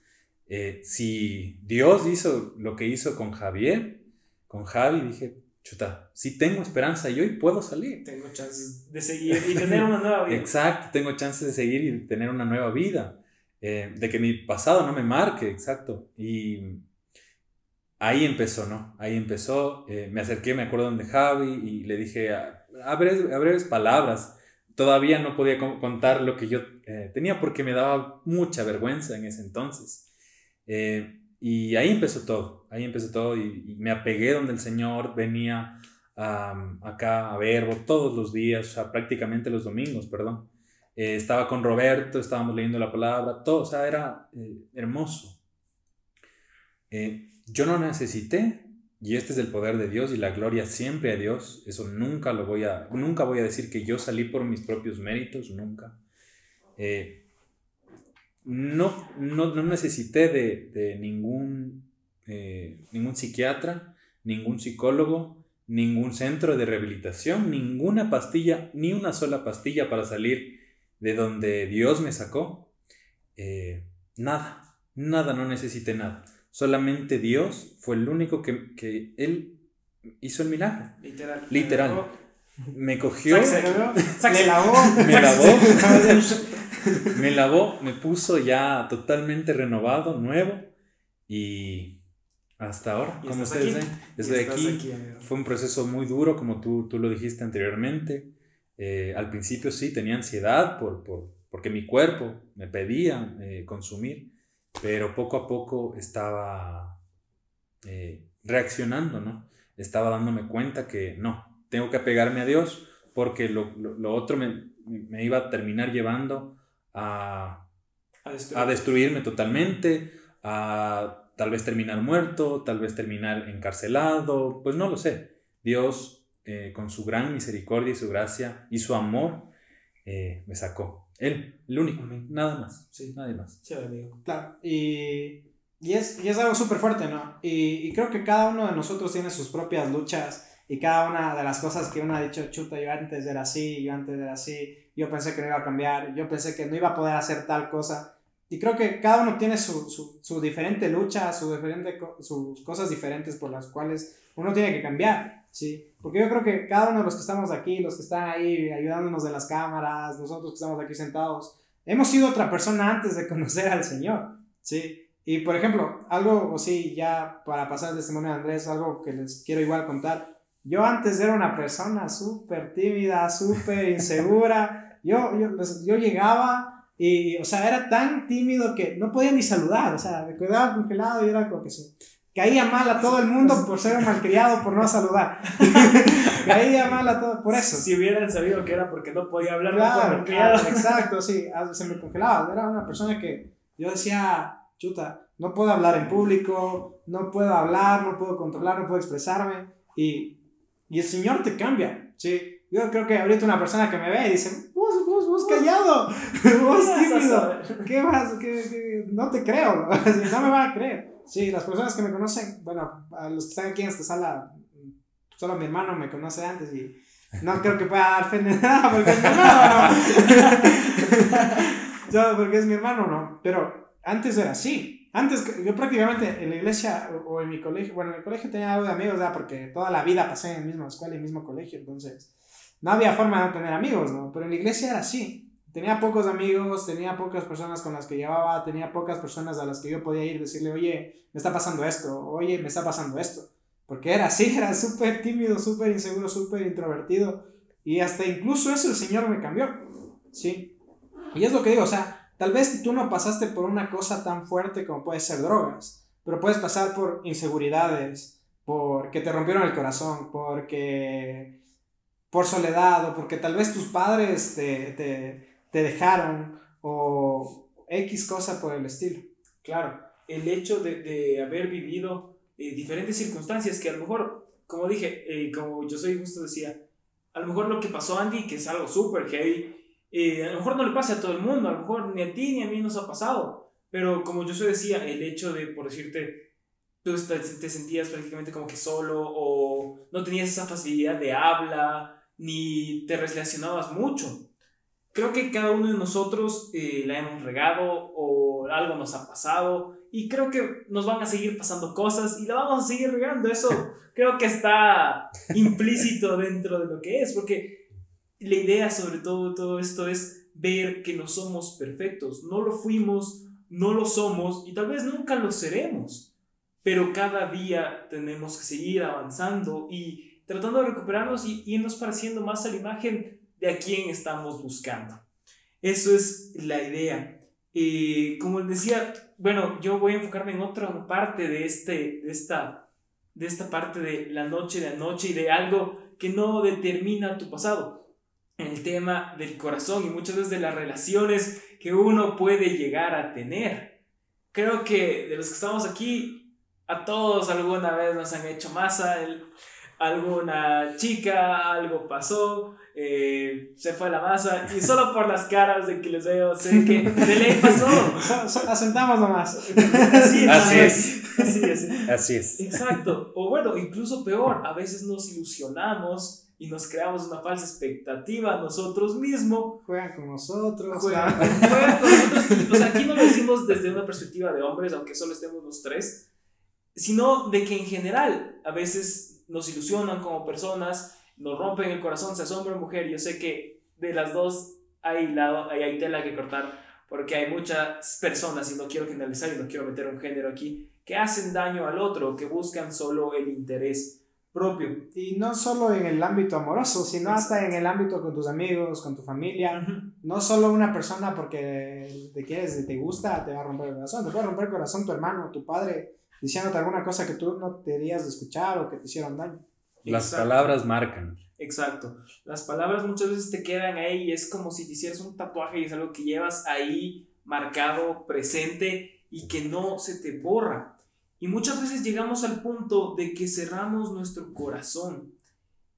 Eh, si Dios hizo lo que hizo con Javier, con Javi, dije, chuta, sí tengo esperanza y hoy puedo salir. Tengo chances de seguir y tener una nueva vida. Exacto, tengo chances de seguir y tener una nueva vida. Eh, de que mi pasado no me marque, exacto. Y ahí empezó, ¿no? Ahí empezó. Eh, me acerqué, me acuerdo de Javi y le dije a, a, breves, a breves, palabras. Todavía no podía contar lo que yo eh, tenía porque me daba mucha vergüenza en ese entonces. Eh, y ahí empezó todo, ahí empezó todo y, y me apegué donde el Señor venía um, acá a Verbo todos los días, o sea, prácticamente los domingos, perdón. estaba con Roberto, estábamos leyendo la palabra, todo, o sea, era hermoso. Eh, yo no necesité, y este es el poder de Dios y la gloria siempre a Dios, eso nunca lo voy a, nunca voy a decir que yo salí por mis propios méritos, nunca. Eh, no, no, no, necesité de, de ningún, eh, ningún psiquiatra, ningún psicólogo, ningún centro de rehabilitación, ninguna pastilla, ni una sola pastilla para salir de donde Dios me sacó. Eh, nada, nada, no necesité nada. Solamente Dios fue el único que, que Él hizo el milagro. Literal. Literal. Me cogió. Me lavó. Me lavó. me lavó, me puso ya totalmente renovado, nuevo. Y hasta ahora, ¿Y como ustedes ven, ¿Y estoy aquí. Fue un proceso muy duro, como tú, tú lo dijiste anteriormente. Eh, al principio sí tenía ansiedad por, por, porque mi cuerpo me pedía eh, consumir pero poco a poco estaba eh, reaccionando, ¿no? Estaba dándome cuenta que no, tengo que apegarme a Dios porque lo, lo, lo otro me, me, iba a terminar llevando a, A destruir. a destruirme totalmente, a tal vez terminar muerto, tal vez terminar encarcelado, pues no lo sé. Dios, eh, con su gran misericordia y su gracia y su amor, eh, me sacó. Él, el único, nada más. Sí. Nadie más. Chévere, amigo. Claro, y, y, es, y es algo súper fuerte, ¿no? Y, y creo que cada uno de nosotros tiene sus propias luchas y cada una de las cosas que uno ha dicho, chuta, yo antes era así, yo antes era así, yo pensé que no iba a cambiar, yo pensé que no iba a poder hacer tal cosa. y creo que cada uno tiene su, su, su diferente lucha, su diferente, sus cosas diferentes por las cuales uno tiene que cambiar, ¿sí? Porque yo creo que cada uno de los que estamos aquí, los que están ahí ayudándonos de las cámaras, nosotros que estamos aquí sentados, hemos sido otra persona antes de conocer al Señor, ¿sí? Y por ejemplo, algo, o sí, ya para pasar el testimonio de Andrés, algo que les quiero igual contar. Yo antes era una persona súper tímida, súper insegura. Yo, yo, yo llegaba y, o sea, era tan tímido que no podía ni saludar. O sea, me quedaba congelado y era como que sí. Caía mal a todo el mundo por ser un malcriado, por no saludar. Caía mal a todo, por eso. Si hubieran sabido que era porque no podía hablar, claro, claro, exacto, sí. Se me congelaba. Era una persona que yo decía, chuta, no puedo hablar en público, no puedo hablar, no puedo controlar, no puedo expresarme. Y, y el Señor te cambia, ¿sí? Yo creo que ahorita una persona que me ve y dice, vos, vos, vos callado, vos tímido, ¿qué vas? ¿Qué, No te creo, no me van a creer. Sí, las personas que me conocen, bueno, a los que están aquí en esta sala, solo mi hermano me conoce antes y no creo que pueda dar fe de nada porque es mi hermano, no. porque es mi hermano, no. Pero antes era así. Antes, yo prácticamente en la iglesia o en mi colegio, bueno, en el colegio tenía algo de amigos, ¿verdad? Porque toda la vida pasé en la misma escuela y mismo colegio, entonces no había forma de tener amigos, ¿no? Pero en la iglesia era así. Tenía pocos amigos, tenía pocas personas con las que llevaba, tenía pocas personas a las que yo podía ir y decirle, oye, me está pasando esto, oye, me está pasando esto. Porque era así, era súper tímido, súper inseguro, súper introvertido. Y hasta incluso eso el Señor me cambió. Sí. Y es lo que digo, o sea, tal vez tú no pasaste por una cosa tan fuerte como puede ser drogas, pero puedes pasar por inseguridades, porque te rompieron el corazón, porque por soledad o porque tal vez tus padres te, te, te dejaron o X cosa por el estilo. Claro, el hecho de, de haber vivido eh, diferentes circunstancias que a lo mejor, como dije, eh, como yo soy justo decía, a lo mejor lo que pasó Andy, que es algo súper heavy, eh, a lo mejor no le pasa a todo el mundo, a lo mejor ni a ti ni a mí nos ha pasado, pero como yo decía, el hecho de, por decirte, tú te sentías prácticamente como que solo o no tenías esa facilidad de habla, ni te relacionabas mucho. Creo que cada uno de nosotros eh, la hemos regado o algo nos ha pasado y creo que nos van a seguir pasando cosas y la vamos a seguir regando. Eso creo que está implícito dentro de lo que es, porque la idea sobre todo todo esto es ver que no somos perfectos, no lo fuimos, no lo somos y tal vez nunca lo seremos, pero cada día tenemos que seguir avanzando y tratando de recuperarnos y irnos pareciendo más a la imagen de a quién estamos buscando. Eso es la idea. y como les decía, bueno, yo voy a enfocarme en otra parte de, este, de, esta, de esta parte de la noche de anoche y de algo que no determina tu pasado. El tema del corazón y muchas veces de las relaciones que uno puede llegar a tener. Creo que de los que estamos aquí, a todos alguna vez nos han hecho masa. El, alguna chica, algo pasó, eh, se fue la masa y solo por las caras de que les veo sé que de ley pasó. asentamos nomás. Así, así es. Así es. Así es. Exacto. O bueno, incluso peor, a veces nos ilusionamos y nos creamos una falsa expectativa nosotros mismos. Juegan con nosotros. Juegan, juegan con nosotros. O sea, aquí no lo decimos desde una perspectiva de hombres, aunque solo estemos los tres, sino de que en general a veces nos ilusionan como personas, nos rompen el corazón, se asombra mujer. Yo sé que de las dos hay, lado, hay, hay tela que cortar porque hay muchas personas, y no quiero generalizar y no quiero meter un género aquí, que hacen daño al otro, que buscan solo el interés propio. Y no solo en el ámbito amoroso, sino hasta en el ámbito con tus amigos, con tu familia. No solo una persona porque te quieres, te gusta, te va a romper el corazón, te puede romper el corazón tu hermano, tu padre, diciéndote alguna cosa que tú no querías escuchar o que te hicieron daño. Las palabras marcan. Exacto. Las palabras muchas veces te quedan ahí y es como si te hicieras un tatuaje y es algo que llevas ahí marcado, presente y que no se te borra. Y muchas veces llegamos al punto de que cerramos nuestro corazón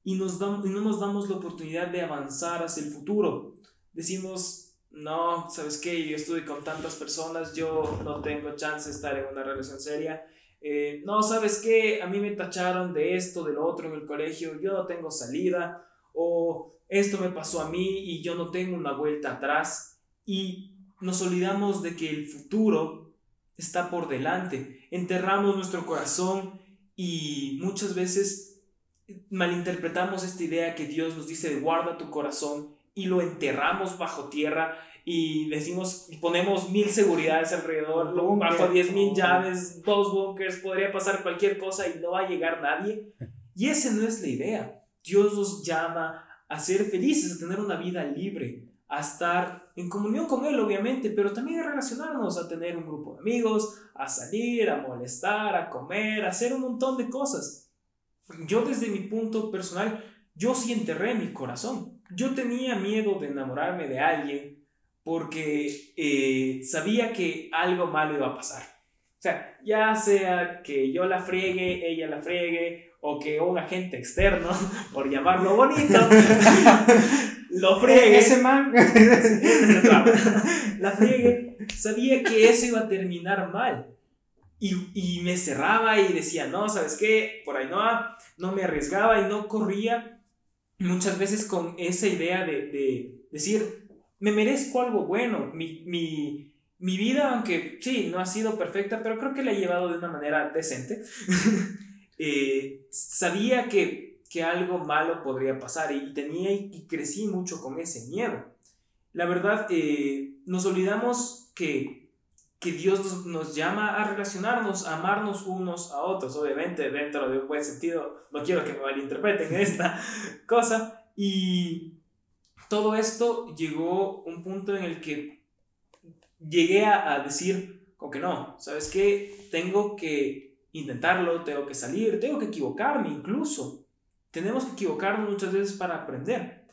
y, no nos damos la oportunidad de avanzar hacia el futuro. Decimos, no, ¿sabes qué? Yo estuve con tantas personas, yo no tengo chance de estar en una relación seria eh, no, ¿sabes qué? A mí me tacharon de esto, de lo otro en el colegio, yo no tengo salida, o esto me pasó a mí y yo no tengo una vuelta atrás. Y nos olvidamos de que el futuro está por delante. Enterramos nuestro corazón y muchas veces malinterpretamos esta idea que Dios nos dice guarda tu corazón y lo enterramos bajo tierra y decimos y ponemos mil seguridades alrededor, bajo diez mil llaves, dos bunkers, podría pasar cualquier cosa y no va a llegar nadie. Y esa no es la idea. Dios nos llama a ser felices, a tener una vida libre, a estar en comunión con Él, obviamente, pero también a relacionarnos, a tener un grupo de amigos, a salir, a molestar, a comer, a hacer un montón de cosas. Yo desde mi punto personal, yo sí enterré mi corazón. Yo tenía miedo de enamorarme de alguien porque eh, sabía que algo malo iba a pasar. O sea, ya sea que yo la friegue, ella la friegue, o que un agente externo, por llamarlo bonito, lo friegue. Ese man. la friegue. Sabía que eso iba a terminar mal. Y, y, me cerraba y decía, no, ¿sabes qué? Por ahí no, no me arriesgaba y no corría. Muchas veces con esa idea de, de decir, me merezco algo bueno. Mi, mi, mi vida, aunque sí, no ha sido perfecta, pero creo que la he llevado de una manera decente. Eh, sabía que, que, algo malo podría pasar y, tenía y, crecí mucho con ese miedo. La verdad, eh, nos olvidamos que, que Dios nos, nos, llama a relacionarnos, a amarnos unos a otros, obviamente dentro de un buen sentido, no quiero que me malinterpreten esta cosa, y todo esto llegó un punto en el que llegué a, a decir, como que no, ¿sabes qué? Tengo que intentarlo, tengo que salir, tengo que equivocarme incluso. Tenemos que equivocarnos muchas veces para aprender.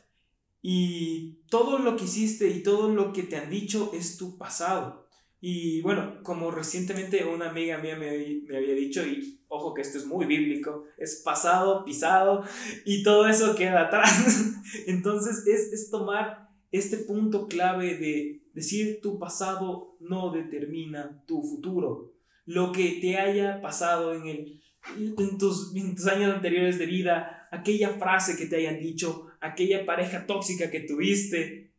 Y todo lo que hiciste y todo lo que te han dicho es tu pasado. Y bueno, como recientemente una amiga mía me, me había dicho, y ojo que esto es muy bíblico, es pasado, pisado, y todo eso queda atrás. Entonces es, es tomar este punto clave de decir tu pasado no determina tu futuro lo que te haya pasado en, el, en, tus, tus años anteriores de vida, aquella frase que te hayan dicho, aquella pareja tóxica que tuviste,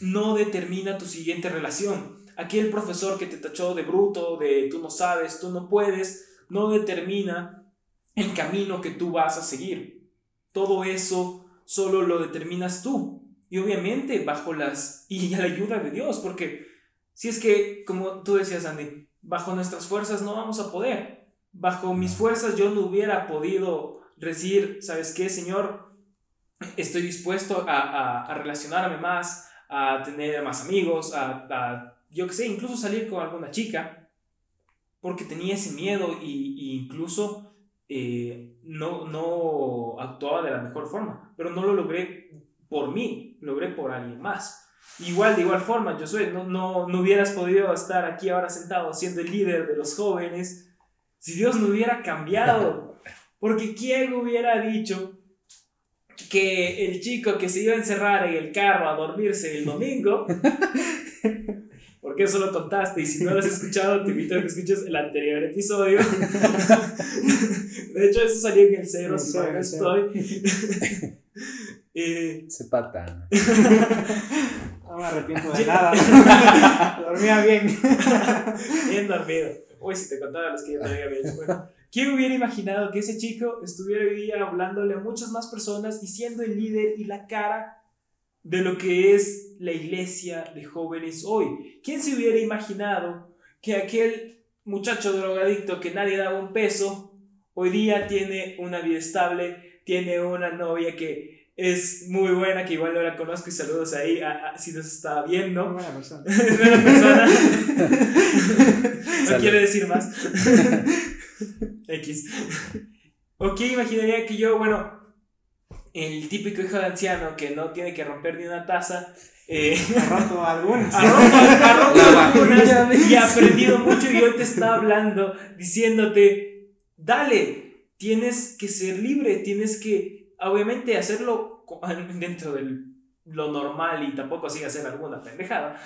no determina tu siguiente relación. Aquel profesor que te tachó de bruto, de tú no sabes, tú no puedes, no determina el camino que tú vas a seguir. Todo eso solo lo determinas tú. Y obviamente bajo las y la ayuda de Dios, porque si es que, como tú decías, Andy, bajo nuestras fuerzas no vamos a poder. Bajo mis fuerzas yo no hubiera podido decir, ¿sabes qué, Señor? Estoy dispuesto a, a, relacionarme más, a tener más amigos, a, yo qué sé, incluso salir con alguna chica, porque tenía ese miedo y, incluso eh, no, no actuaba de la mejor forma, pero no lo logré por mí, logré por alguien más. Igual, de igual forma, Josué, no, no, no hubieras podido estar aquí ahora sentado siendo el líder de los jóvenes si Dios no hubiera cambiado. Porque ¿quién hubiera dicho que el chico que se iba a encerrar en el carro a dormirse el domingo, porque eso lo contaste y si no lo has escuchado te invito a que escuches el anterior episodio. De hecho, eso salió en el cero, si no estoy. eh, Se pata. No me arrepiento de nada. Dormía bien. bien dormido. Uy, si te contaba los que yo te había hecho. Bueno, ¿quién hubiera imaginado que ese chico estuviera hoy día hablándole a muchas más personas y siendo el líder y la cara de lo que es la iglesia de jóvenes hoy? ¿Quién se hubiera imaginado que aquel muchacho drogadicto que nadie daba un peso, hoy día tiene una vida estable, tiene una novia que es muy buena, que igual no la conozco y saludos ahí a, si nos está viendo. Buena persona. buena persona. no quiere decir más. X. Ok, imaginaría que yo, bueno, el típico hijo de anciano que no tiene que romper ni una taza. Eh, ha roto algunas. Ha roto, ha roto algunas y ha aprendido mucho y hoy te está hablando, diciéndote, dale, tienes que ser libre, tienes que obviamente hacerlo dentro de lo normal y tampoco así hacer alguna pendejada.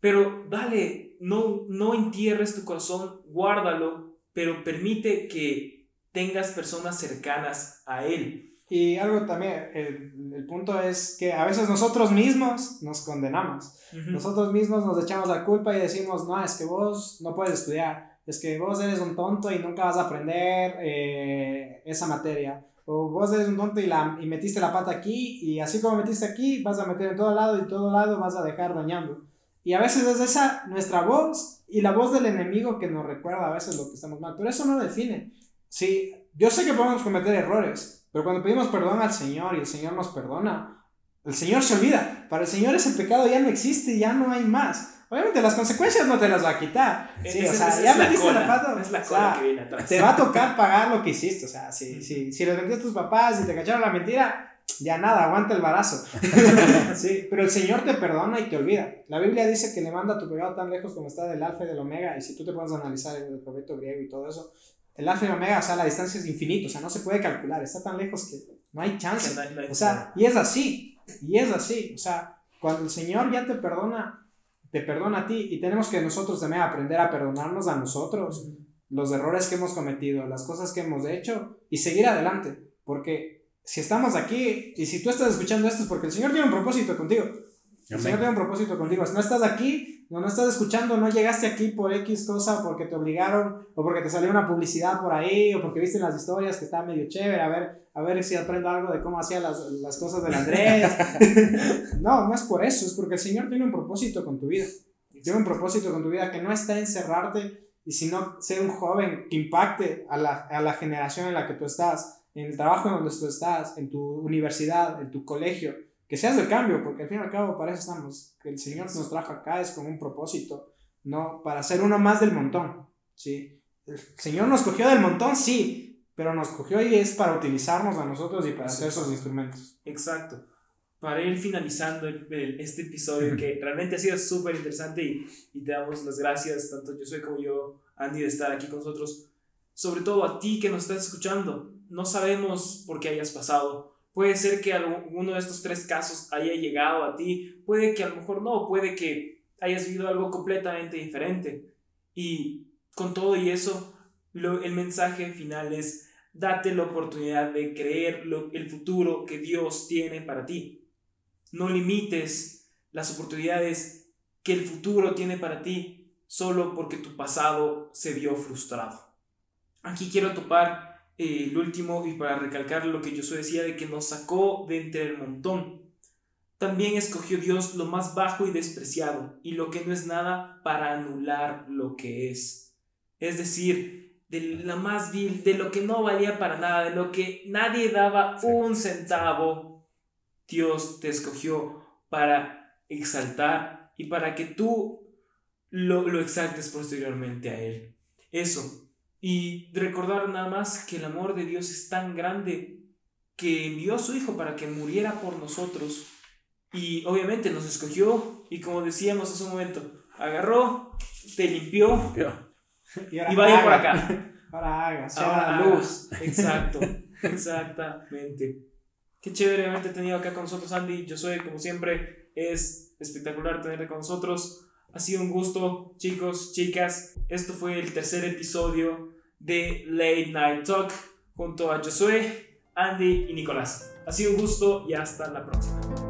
Pero dale, no, no entierres tu corazón, guárdalo, pero permite que tengas personas cercanas a él. Y algo también, el, el, punto es que a veces nosotros mismos nos condenamos. Nosotros mismos nos echamos la culpa y decimos, no, es que vos no puedes estudiar, es que vos eres un tonto y nunca vas a aprender eh, esa materia. O vos eres un tonto y, la, y metiste la pata aquí y así como metiste aquí, vas a meter en todo lado y todo lado vas a dejar dañando. Y a veces es esa nuestra voz y la voz del enemigo que nos recuerda a veces lo que estamos mal. Pero eso no define. Sí, yo sé que podemos cometer errores, pero cuando pedimos perdón al Señor y el Señor nos perdona, el Señor se olvida. Para el Señor ese pecado ya no existe, ya no hay más. Obviamente las consecuencias no te las va a quitar. Sí, o sea, ya metiste la, pata. Es la cola que viene atrás. Te va a tocar pagar lo que hiciste. O sea, si, si, si le vendiste a tus papás y te cacharon la mentira, ya nada, aguanta el barazo. sí, pero el Señor te perdona y te olvida. La Biblia dice que le manda tu pecado tan lejos como está del alfa y del omega. Y si tú te pones a analizar el alfabeto griego y todo eso, el alfa y omega, o sea, la distancia es infinita, o sea, no se puede calcular, está tan lejos que no hay chance. o sea, y es así, y es así, o sea, cuando el Señor ya te perdona, te perdona a ti y tenemos que nosotros también aprender a perdonarnos a nosotros, los errores que hemos cometido, las cosas que hemos hecho y seguir adelante, porque si estamos aquí y si tú estás escuchando esto es porque el Señor tiene un propósito contigo. El Señor tiene un propósito contigo. Si no estás aquí, no, no estás escuchando, no llegaste aquí por X cosa, porque te obligaron, o porque te salió una publicidad por ahí, o porque viste las historias que está medio chévere, a ver, a ver si aprendo algo de cómo hacía las, las cosas del Andrés. no, no es por eso, es porque el Señor tiene un propósito con tu vida. Tiene un propósito con tu vida que no está en cerrarte y sino ser un joven que impacte a la, a la generación en la que tú estás, en el trabajo en donde tú estás, en tu universidad, en tu colegio que seas del cambio, porque al fin y al cabo para eso estamos, que el Señor nos trajo acá es con un propósito, no para ser uno más del montón, ¿sí? El Señor nos cogió del montón, sí, pero nos cogió y es para utilizarnos a nosotros y para hacer esos instrumentos. Exacto. Para ir finalizando este episodio que realmente ha sido súper interesante y, y te damos las gracias, tanto yo soy como yo, Andy, de estar aquí con nosotros. Sobre todo a ti que nos estás escuchando. No sabemos por qué hayas pasado, Puede ser que alguno de estos tres casos haya llegado a ti, puede que a lo mejor no, puede que hayas vivido algo completamente diferente. Y con todo y eso, lo, el mensaje final es, date la oportunidad de creer lo, el futuro que Dios tiene para ti. No limites las oportunidades que el futuro tiene para ti solo porque tu pasado se vio frustrado. Aquí quiero topar eh, el último, y para recalcar lo que yo decía de que nos sacó de entre el montón. También escogió Dios lo más bajo y despreciado, y lo que no es nada para anular lo que es. Es decir, de la más vil, de lo que no valía para nada, de lo que nadie daba un centavo, Dios te escogió para exaltar y para que tú lo, lo exaltes posteriormente a Él. Eso, y recordar nada más que el amor de Dios es tan grande que envió a su Hijo para que muriera por nosotros. Y obviamente nos escogió y como decíamos hace un momento, agarró, te limpió y, vaya por acá. Ahora haga, sea la luz. Exacto, exactamente. Qué chévere haberte tenido acá con nosotros, Andy. Yo soy, como siempre, es espectacular tenerte con nosotros. Ha sido un gusto, chicos, chicas. Esto fue el tercer episodio de Late Night Talk junto a Josué, Andy y Nicolás. Ha sido un gusto y hasta la próxima.